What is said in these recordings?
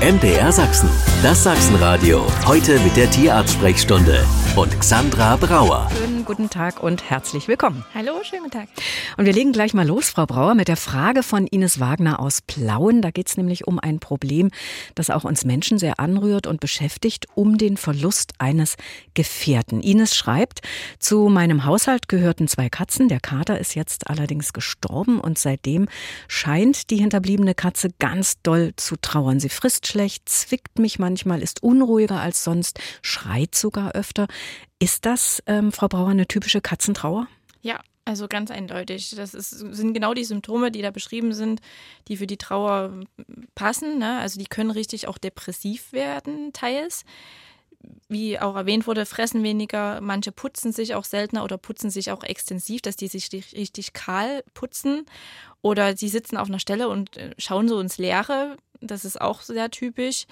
MDR Sachsen, das Sachsenradio. Heute mit der Tierarzt-Sprechstunde und Xandra Brauer. Schönen guten Tag und herzlich willkommen. Hallo, schönen guten Tag. Und wir legen gleich mal los, Frau Brauer, mit der Frage von Ines Wagner aus Plauen. Da geht es nämlich um ein Problem, das auch uns Menschen sehr anrührt und beschäftigt, um den Verlust eines Gefährten. Ines schreibt, zu meinem Haushalt gehörten zwei Katzen. Der Kater ist jetzt allerdings gestorben und seitdem scheint die hinterbliebene Katze ganz doll zu trauern. Sie frisst schlecht, zwickt mich manchmal, ist unruhiger als sonst, schreit sogar öfter. Ist das, ähm, Frau Brauer, eine typische Katzentrauer? Ja, also ganz eindeutig. Das ist, sind genau die Symptome, die da beschrieben sind, die für die Trauer passen. Ne? Also die können richtig auch depressiv werden, teils. Wie auch erwähnt wurde, fressen weniger, manche putzen sich auch seltener oder putzen sich auch extensiv, dass die sich richtig kahl putzen. Oder sie sitzen auf einer Stelle und äh, schauen so ins Leere. Das ist auch sehr typisch.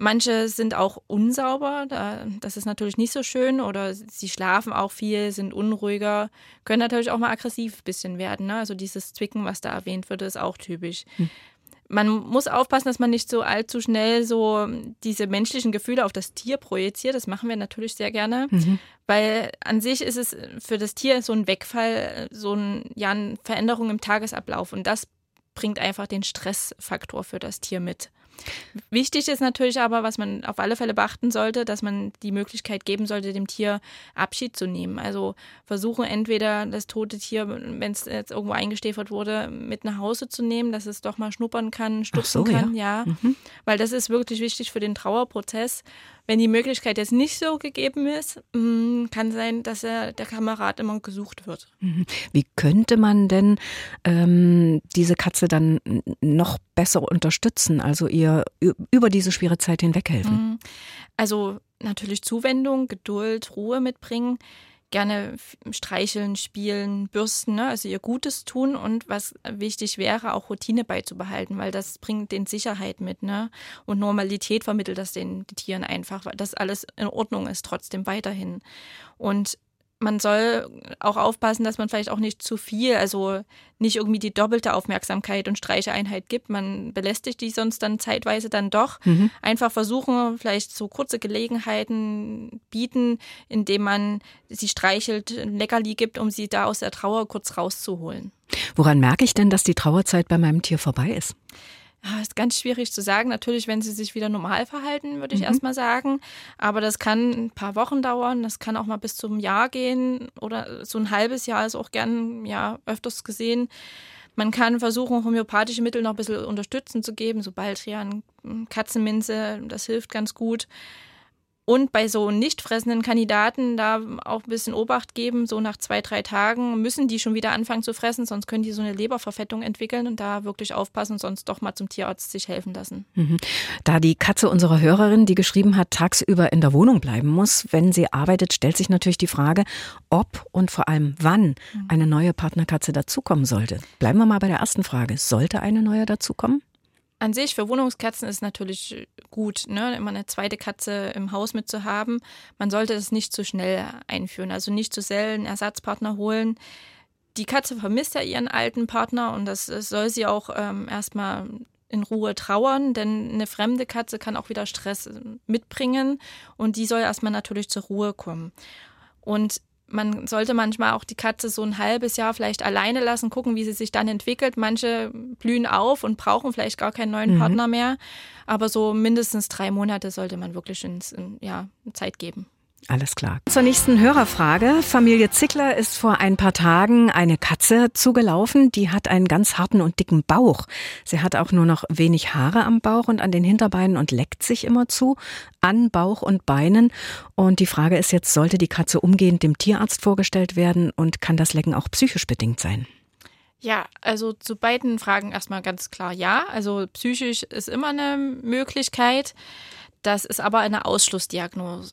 Manche sind auch unsauber, das ist natürlich nicht so schön. Oder sie schlafen auch viel, sind unruhiger, können natürlich auch mal aggressiv ein bisschen werden. Ne? Also dieses Zwicken, was da erwähnt wird, ist auch typisch. Hm. Man muss aufpassen, dass man nicht so allzu schnell so diese menschlichen Gefühle auf das Tier projiziert. Das machen wir natürlich sehr gerne, mhm. weil an sich ist es für das Tier so ein Wegfall, so ein, ja, eine Veränderung im Tagesablauf. Und das bringt einfach den Stressfaktor für das Tier mit. Wichtig ist natürlich aber, was man auf alle Fälle beachten sollte, dass man die Möglichkeit geben sollte, dem Tier Abschied zu nehmen. Also versuchen entweder das tote Tier, wenn es jetzt irgendwo eingestäfert wurde, mit nach Hause zu nehmen, dass es doch mal schnuppern kann, stupsen so, kann, ja. ja. Mhm. Weil das ist wirklich wichtig für den Trauerprozess. Wenn die Möglichkeit jetzt nicht so gegeben ist, mm, kann sein, dass er, der Kamerad immer gesucht wird. Mhm. Wie könnte man denn ähm, diese Katze dann noch besser unterstützen, also ihr über diese schwere Zeit hinweg helfen? Mhm. Also natürlich Zuwendung, Geduld, Ruhe mitbringen gerne streicheln, spielen, bürsten, ne? also ihr Gutes tun und was wichtig wäre, auch Routine beizubehalten, weil das bringt den Sicherheit mit, ne? Und Normalität vermittelt das den Tieren einfach, weil das alles in Ordnung ist, trotzdem weiterhin. Und man soll auch aufpassen, dass man vielleicht auch nicht zu viel, also nicht irgendwie die doppelte Aufmerksamkeit und Streicheeinheit gibt. Man belästigt die sonst dann zeitweise dann doch. Mhm. Einfach versuchen, vielleicht so kurze Gelegenheiten bieten, indem man sie streichelt, ein Leckerli gibt, um sie da aus der Trauer kurz rauszuholen. Woran merke ich denn, dass die Trauerzeit bei meinem Tier vorbei ist? Ja, ist ganz schwierig zu sagen. Natürlich, wenn sie sich wieder normal verhalten, würde ich mhm. erstmal sagen. Aber das kann ein paar Wochen dauern. Das kann auch mal bis zum Jahr gehen oder so ein halbes Jahr ist auch gern ja öfters gesehen. Man kann versuchen, homöopathische Mittel noch ein bisschen unterstützend zu geben, so Baldrian, Katzenminze, das hilft ganz gut. Und bei so nicht fressenden Kandidaten da auch ein bisschen Obacht geben. So nach zwei, drei Tagen müssen die schon wieder anfangen zu fressen, sonst können die so eine Leberverfettung entwickeln und da wirklich aufpassen, sonst doch mal zum Tierarzt sich helfen lassen. Mhm. Da die Katze unserer Hörerin, die geschrieben hat, tagsüber in der Wohnung bleiben muss, wenn sie arbeitet, stellt sich natürlich die Frage, ob und vor allem wann mhm. eine neue Partnerkatze dazukommen sollte. Bleiben wir mal bei der ersten Frage. Sollte eine neue dazukommen? An sich für Wohnungskatzen ist natürlich gut, ne, immer eine zweite Katze im Haus mitzuhaben. Man sollte das nicht zu schnell einführen, also nicht zu einen Ersatzpartner holen. Die Katze vermisst ja ihren alten Partner und das, das soll sie auch ähm, erstmal in Ruhe trauern, denn eine fremde Katze kann auch wieder Stress mitbringen und die soll erstmal natürlich zur Ruhe kommen. Und man sollte manchmal auch die Katze so ein halbes Jahr vielleicht alleine lassen, gucken, wie sie sich dann entwickelt. Manche blühen auf und brauchen vielleicht gar keinen neuen mhm. Partner mehr. Aber so mindestens drei Monate sollte man wirklich ins, in, ja, Zeit geben. Alles klar. Zur nächsten Hörerfrage. Familie Zickler ist vor ein paar Tagen eine Katze zugelaufen. Die hat einen ganz harten und dicken Bauch. Sie hat auch nur noch wenig Haare am Bauch und an den Hinterbeinen und leckt sich immer zu, an Bauch und Beinen. Und die Frage ist jetzt, sollte die Katze umgehend dem Tierarzt vorgestellt werden und kann das Lecken auch psychisch bedingt sein? Ja, also zu beiden Fragen erstmal ganz klar ja. Also psychisch ist immer eine Möglichkeit. Das ist aber eine Ausschlussdiagnose.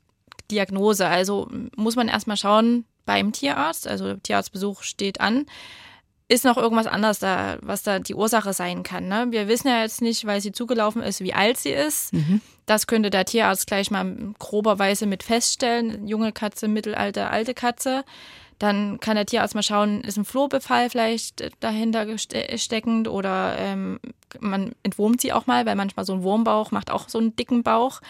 Diagnose. Also muss man erstmal schauen beim Tierarzt, also Tierarztbesuch steht an. Ist noch irgendwas anderes da, was da die Ursache sein kann? Ne? Wir wissen ja jetzt nicht, weil sie zugelaufen ist, wie alt sie ist. Mhm. Das könnte der Tierarzt gleich mal groberweise mit feststellen. Junge Katze, Mittelalter, alte Katze. Dann kann der Tierarzt mal schauen, ist ein Flohbefall vielleicht dahinter steckend oder ähm, man entwurmt sie auch mal, weil manchmal so ein Wurmbauch macht auch so einen dicken Bauch.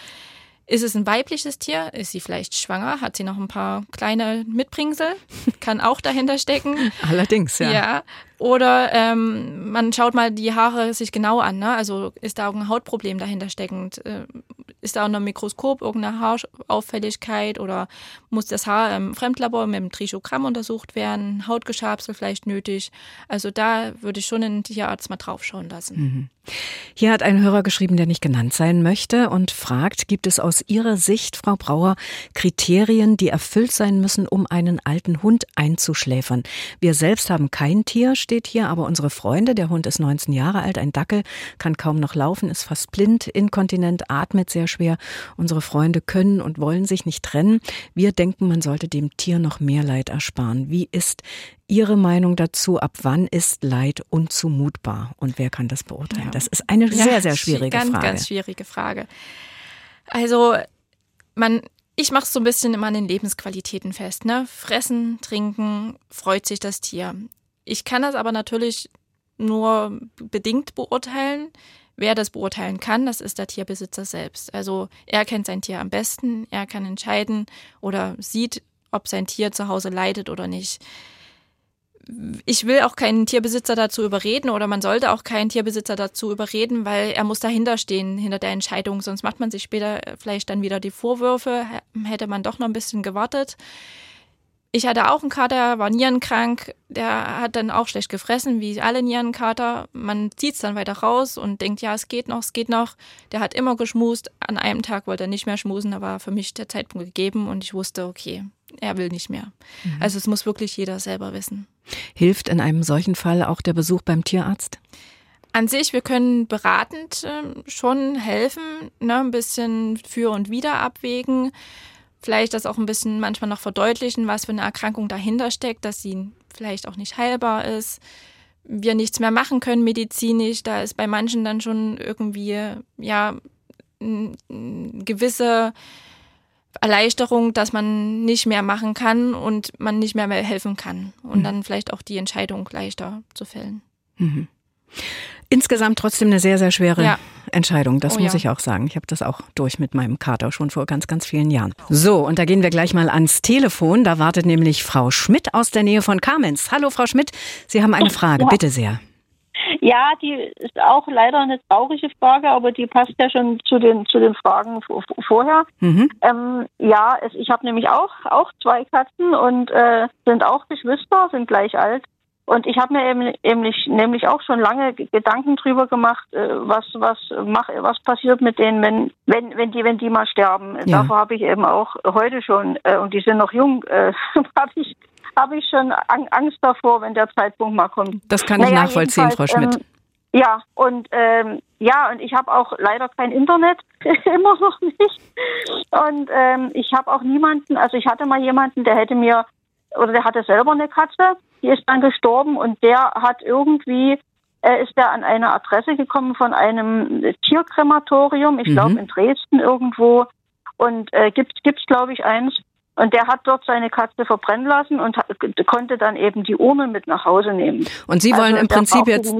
Ist es ein weibliches Tier? Ist sie vielleicht schwanger? Hat sie noch ein paar kleine Mitbringsel? Kann auch dahinter stecken. Allerdings, ja. Ja. Oder ähm, man schaut mal die Haare sich genau an. Ne? Also ist da irgendein Hautproblem dahinter steckend? Äh, ist da unter dem Mikroskop irgendeine Haarauffälligkeit oder muss das Haar im Fremdlabor mit dem Trichogramm untersucht werden? Hautgeschabsel vielleicht nötig? Also da würde ich schon den Tierarzt mal draufschauen lassen. Mhm. Hier hat ein Hörer geschrieben, der nicht genannt sein möchte und fragt, gibt es aus Ihrer Sicht, Frau Brauer, Kriterien, die erfüllt sein müssen, um einen alten Hund einzuschläfern? Wir selbst haben kein Tier, steht hier, aber unsere Freunde, der Hund ist 19 Jahre alt, ein Dackel, kann kaum noch laufen, ist fast blind, inkontinent, atmet sehr schwer. Unsere Freunde können und wollen sich nicht trennen. Wir denken, man sollte dem Tier noch mehr Leid ersparen. Wie ist Ihre Meinung dazu? Ab wann ist Leid unzumutbar und wer kann das beurteilen? Ja. Das ist eine ja, sehr, sehr schwierige ganz, Frage. Ganz schwierige Frage. Also, man, ich mache es so ein bisschen immer an den Lebensqualitäten fest. Ne? Fressen, trinken, freut sich das Tier. Ich kann das aber natürlich nur bedingt beurteilen. Wer das beurteilen kann, das ist der Tierbesitzer selbst. Also er kennt sein Tier am besten, er kann entscheiden oder sieht, ob sein Tier zu Hause leidet oder nicht. Ich will auch keinen Tierbesitzer dazu überreden oder man sollte auch keinen Tierbesitzer dazu überreden, weil er muss dahinter stehen, hinter der Entscheidung. Sonst macht man sich später vielleicht dann wieder die Vorwürfe, hätte man doch noch ein bisschen gewartet. Ich hatte auch einen Kater, war nierenkrank, der hat dann auch schlecht gefressen, wie alle Nierenkater. Man zieht es dann weiter raus und denkt, ja, es geht noch, es geht noch. Der hat immer geschmust. An einem Tag wollte er nicht mehr schmusen, da war für mich der Zeitpunkt gegeben und ich wusste, okay, er will nicht mehr. Mhm. Also es muss wirklich jeder selber wissen. Hilft in einem solchen Fall auch der Besuch beim Tierarzt? An sich, wir können beratend äh, schon helfen, ne, ein bisschen für und wieder abwägen vielleicht das auch ein bisschen manchmal noch verdeutlichen, was für eine Erkrankung dahinter steckt, dass sie vielleicht auch nicht heilbar ist, wir nichts mehr machen können medizinisch. Da ist bei manchen dann schon irgendwie ja eine gewisse Erleichterung, dass man nicht mehr machen kann und man nicht mehr, mehr helfen kann und mhm. dann vielleicht auch die Entscheidung leichter zu fällen. Mhm. Insgesamt trotzdem eine sehr, sehr schwere ja. Entscheidung, das oh, muss ja. ich auch sagen. Ich habe das auch durch mit meinem Kater schon vor ganz, ganz vielen Jahren. So, und da gehen wir gleich mal ans Telefon. Da wartet nämlich Frau Schmidt aus der Nähe von Kamenz. Hallo, Frau Schmidt, Sie haben eine Frage, ja. bitte sehr. Ja, die ist auch leider eine traurige Frage, aber die passt ja schon zu den zu den Fragen vorher. Mhm. Ähm, ja, es, ich habe nämlich auch auch zwei Katzen und äh, sind auch Geschwister, sind gleich alt. Und ich habe mir eben, nämlich, nämlich auch schon lange Gedanken drüber gemacht, äh, was was mach, was passiert mit denen, wenn wenn wenn die wenn die mal sterben. Ja. Davor habe ich eben auch heute schon äh, und die sind noch jung, äh, habe ich habe ich schon Angst davor, wenn der Zeitpunkt mal kommt. Das kann ich naja, nachvollziehen, Frau Schmidt. Ähm, ja, und ähm, ja, und ich habe auch leider kein Internet, immer noch nicht. Und ähm, ich habe auch niemanden, also ich hatte mal jemanden, der hätte mir oder der hatte selber eine Katze, die ist dann gestorben und der hat irgendwie, äh, ist er an eine Adresse gekommen von einem Tierkrematorium, ich mhm. glaube in Dresden irgendwo und äh, gibt es glaube ich eins und der hat dort seine Katze verbrennen lassen und konnte dann eben die Urne mit nach Hause nehmen. Und Sie wollen also im Prinzip jetzt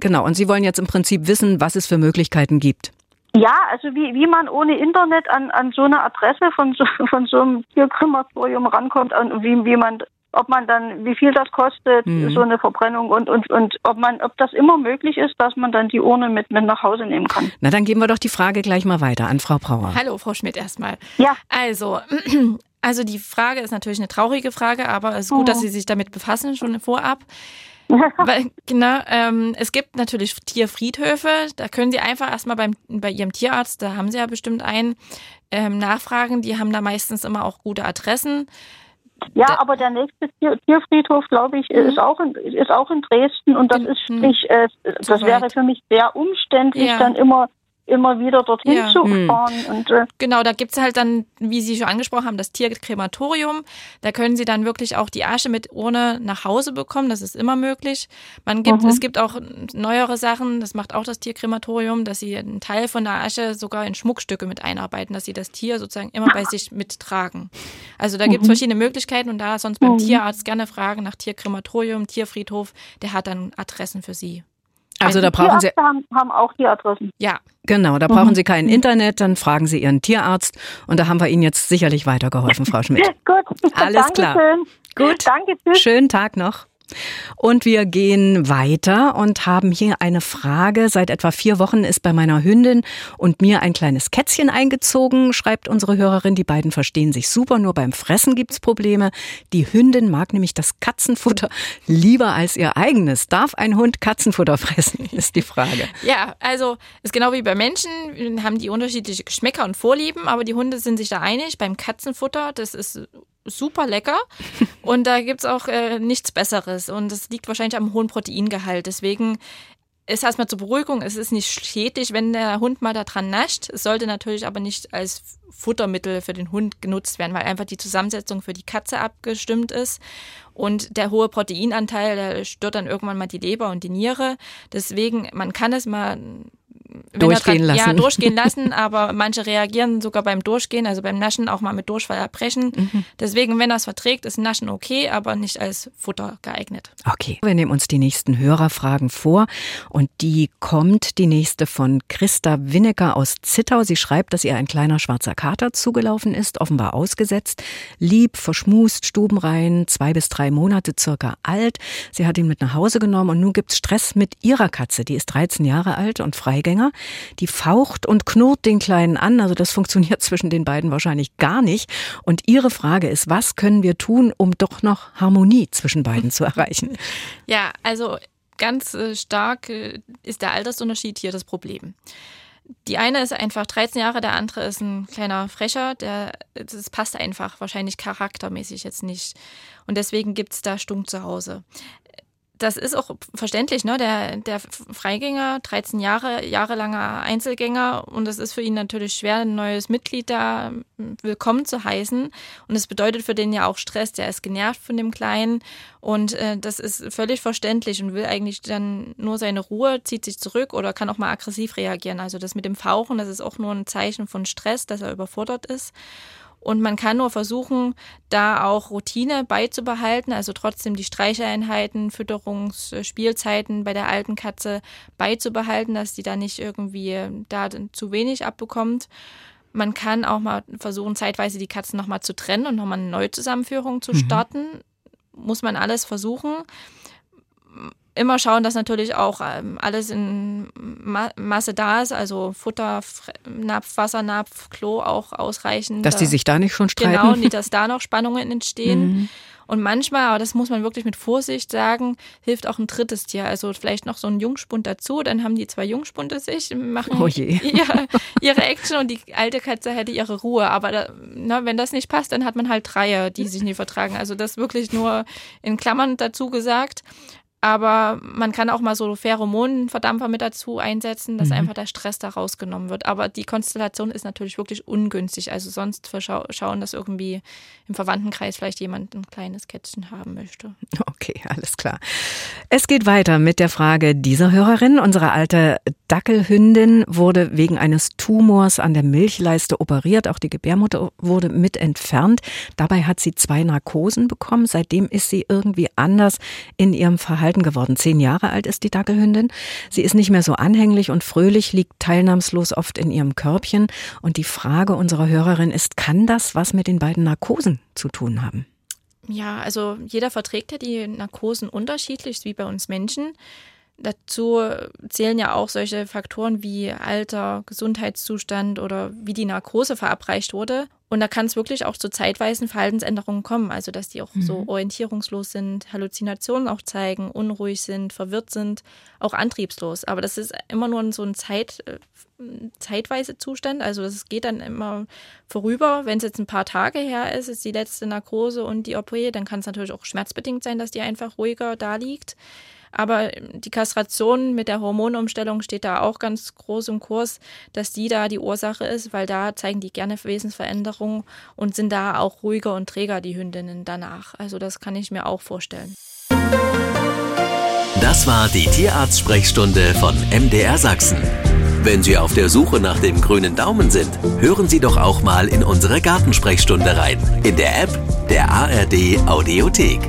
genau und Sie wollen jetzt im Prinzip wissen, was es für Möglichkeiten gibt. Ja, also wie, wie man ohne Internet an, an so eine Adresse von so, von so einem Tierkrematorium rankommt und wie, wie man ob man dann, wie viel das kostet, mhm. so eine Verbrennung und, und, und ob man, ob das immer möglich ist, dass man dann die Urne mit, mit nach Hause nehmen kann. Na, dann geben wir doch die Frage gleich mal weiter an Frau Brauer. Hallo, Frau Schmidt erstmal. Ja. Also, also die Frage ist natürlich eine traurige Frage, aber es ist gut, mhm. dass Sie sich damit befassen, schon vorab. Weil, genau, ähm, es gibt natürlich Tierfriedhöfe, da können Sie einfach erstmal beim, bei Ihrem Tierarzt, da haben Sie ja bestimmt einen, ähm, nachfragen. Die haben da meistens immer auch gute Adressen. Ja, da, aber der nächste Tier, Tierfriedhof, glaube ich, mhm. ist, auch in, ist auch in Dresden und das ist sprich, äh, das wäre für mich sehr umständlich, ja. dann immer immer wieder dorthin ja. zu hm. fahren. Und, äh genau, da gibt es halt dann, wie Sie schon angesprochen haben, das Tierkrematorium. Da können Sie dann wirklich auch die Asche mit Urne nach Hause bekommen. Das ist immer möglich. Man gibt, mhm. Es gibt auch neuere Sachen, das macht auch das Tierkrematorium, dass Sie einen Teil von der Asche sogar in Schmuckstücke mit einarbeiten, dass Sie das Tier sozusagen immer bei sich mittragen. Also da gibt es mhm. verschiedene Möglichkeiten und da sonst beim mhm. Tierarzt gerne fragen nach Tierkrematorium, Tierfriedhof, der hat dann Adressen für Sie. Also da brauchen Sie haben, haben auch die Adressen. Ja, genau. Da brauchen mhm. Sie kein Internet, dann fragen Sie Ihren Tierarzt und da haben wir Ihnen jetzt sicherlich weitergeholfen, Frau Schmidt. Gut, alles klar. Gut, danke. Tschüss. Schönen Tag noch. Und wir gehen weiter und haben hier eine Frage. Seit etwa vier Wochen ist bei meiner Hündin und mir ein kleines Kätzchen eingezogen, schreibt unsere Hörerin. Die beiden verstehen sich super, nur beim Fressen gibt's Probleme. Die Hündin mag nämlich das Katzenfutter lieber als ihr eigenes. Darf ein Hund Katzenfutter fressen, ist die Frage. Ja, also ist genau wie bei Menschen, haben die unterschiedliche Geschmäcker und Vorlieben, aber die Hunde sind sich da einig. Beim Katzenfutter, das ist super lecker und da gibt es auch äh, nichts Besseres. Und es liegt wahrscheinlich am hohen Proteingehalt. Deswegen ist erstmal zur Beruhigung, es ist nicht schädlich, wenn der Hund mal da dran nascht. Es sollte natürlich aber nicht als Futtermittel für den Hund genutzt werden, weil einfach die Zusammensetzung für die Katze abgestimmt ist. Und der hohe Proteinanteil, der stört dann irgendwann mal die Leber und die Niere. Deswegen, man kann es mal durchgehen grad, lassen. Ja, durchgehen lassen, aber manche reagieren sogar beim Durchgehen, also beim Naschen auch mal mit Durchfall erbrechen. Mhm. Deswegen, wenn es verträgt, ist Naschen okay, aber nicht als Futter geeignet. Okay, wir nehmen uns die nächsten Hörerfragen vor und die kommt die nächste von Christa Winnecker aus Zittau. Sie schreibt, dass ihr ein kleiner schwarzer Kater zugelaufen ist, offenbar ausgesetzt, lieb, verschmust, stubenrein, zwei bis drei Monate circa alt. Sie hat ihn mit nach Hause genommen und nun gibt's Stress mit ihrer Katze, die ist 13 Jahre alt und Freigänger Sänger. Die faucht und knurrt den Kleinen an. Also das funktioniert zwischen den beiden wahrscheinlich gar nicht. Und ihre Frage ist, was können wir tun, um doch noch Harmonie zwischen beiden zu erreichen? Ja, also ganz äh, stark äh, ist der Altersunterschied hier das Problem. Die eine ist einfach 13 Jahre, der andere ist ein kleiner Frecher, der, das passt einfach wahrscheinlich charaktermäßig jetzt nicht. Und deswegen gibt es da Stunk zu Hause das ist auch verständlich, ne? Der, der Freigänger, 13 Jahre, jahrelanger Einzelgänger und es ist für ihn natürlich schwer, ein neues Mitglied da hm, willkommen zu heißen. Und es bedeutet für den ja auch Stress, der ist genervt von dem Kleinen und äh, das ist völlig verständlich und will eigentlich dann nur seine Ruhe, zieht sich zurück oder kann auch mal aggressiv reagieren. Also das mit dem Fauchen, das ist auch nur ein Zeichen von Stress, dass er überfordert ist. Und man kann nur versuchen, da auch Routine beizubehalten, also trotzdem die Streicheinheiten, Fütterungs-, Spielzeiten bei der alten Katze beizubehalten, dass die da nicht irgendwie da zu wenig abbekommt. Man kann auch mal versuchen, zeitweise die Katzen nochmal zu trennen und nochmal eine Neuzusammenführung zu mhm. starten. Mhm. Muss man alles versuchen immer schauen, dass natürlich auch ähm, alles in Ma Masse da ist, also Futter, Napf, Wassernapf, Klo auch ausreichend. Dass die sich da nicht schon streiten. Genau, nicht, dass da noch Spannungen entstehen. Mhm. Und manchmal, aber das muss man wirklich mit Vorsicht sagen, hilft auch ein drittes Tier. Also vielleicht noch so ein Jungspund dazu, dann haben die zwei Jungspunde sich, machen oh ihre, ihre Action und die alte Katze hätte ihre Ruhe. Aber da, na, wenn das nicht passt, dann hat man halt Dreier, die sich nie vertragen. Also das wirklich nur in Klammern dazu gesagt. Aber man kann auch mal so Pheromonenverdampfer mit dazu einsetzen, dass mhm. einfach der Stress da rausgenommen wird. Aber die Konstellation ist natürlich wirklich ungünstig. Also sonst schauen, dass irgendwie im Verwandtenkreis vielleicht jemand ein kleines Kätzchen haben möchte. Okay, alles klar. Es geht weiter mit der Frage dieser Hörerin. Unsere alte Dackelhündin wurde wegen eines Tumors an der Milchleiste operiert. Auch die Gebärmutter wurde mit entfernt. Dabei hat sie zwei Narkosen bekommen. Seitdem ist sie irgendwie anders in ihrem Verhalten Verhalten geworden. Zehn Jahre alt ist die Dackelhündin. Sie ist nicht mehr so anhänglich und fröhlich, liegt teilnahmslos oft in ihrem Körbchen. Und die Frage unserer Hörerin ist, kann das was mit den beiden Narkosen zu tun haben? Ja, also jeder verträgt ja die Narkosen unterschiedlich, wie bei uns Menschen. Dazu zählen ja auch solche Faktoren wie Alter, Gesundheitszustand oder wie die Narkose verabreicht wurde. Und da kann es wirklich auch zu zeitweisen Verhaltensänderungen kommen, also dass die auch mhm. so orientierungslos sind, Halluzinationen auch zeigen, unruhig sind, verwirrt sind, auch antriebslos. Aber das ist immer nur so ein Zeit, äh, zeitweise Zustand, also es geht dann immer vorüber. Wenn es jetzt ein paar Tage her ist, ist die letzte Narkose und die OP, dann kann es natürlich auch schmerzbedingt sein, dass die einfach ruhiger da liegt. Aber die Kastration mit der Hormonumstellung steht da auch ganz groß im Kurs, dass die da die Ursache ist, weil da zeigen die gerne Wesensveränderungen und sind da auch ruhiger und träger, die Hündinnen danach. Also das kann ich mir auch vorstellen. Das war die Tierarzt-Sprechstunde von MDR Sachsen. Wenn Sie auf der Suche nach dem grünen Daumen sind, hören Sie doch auch mal in unsere Gartensprechstunde rein. In der App der ARD Audiothek.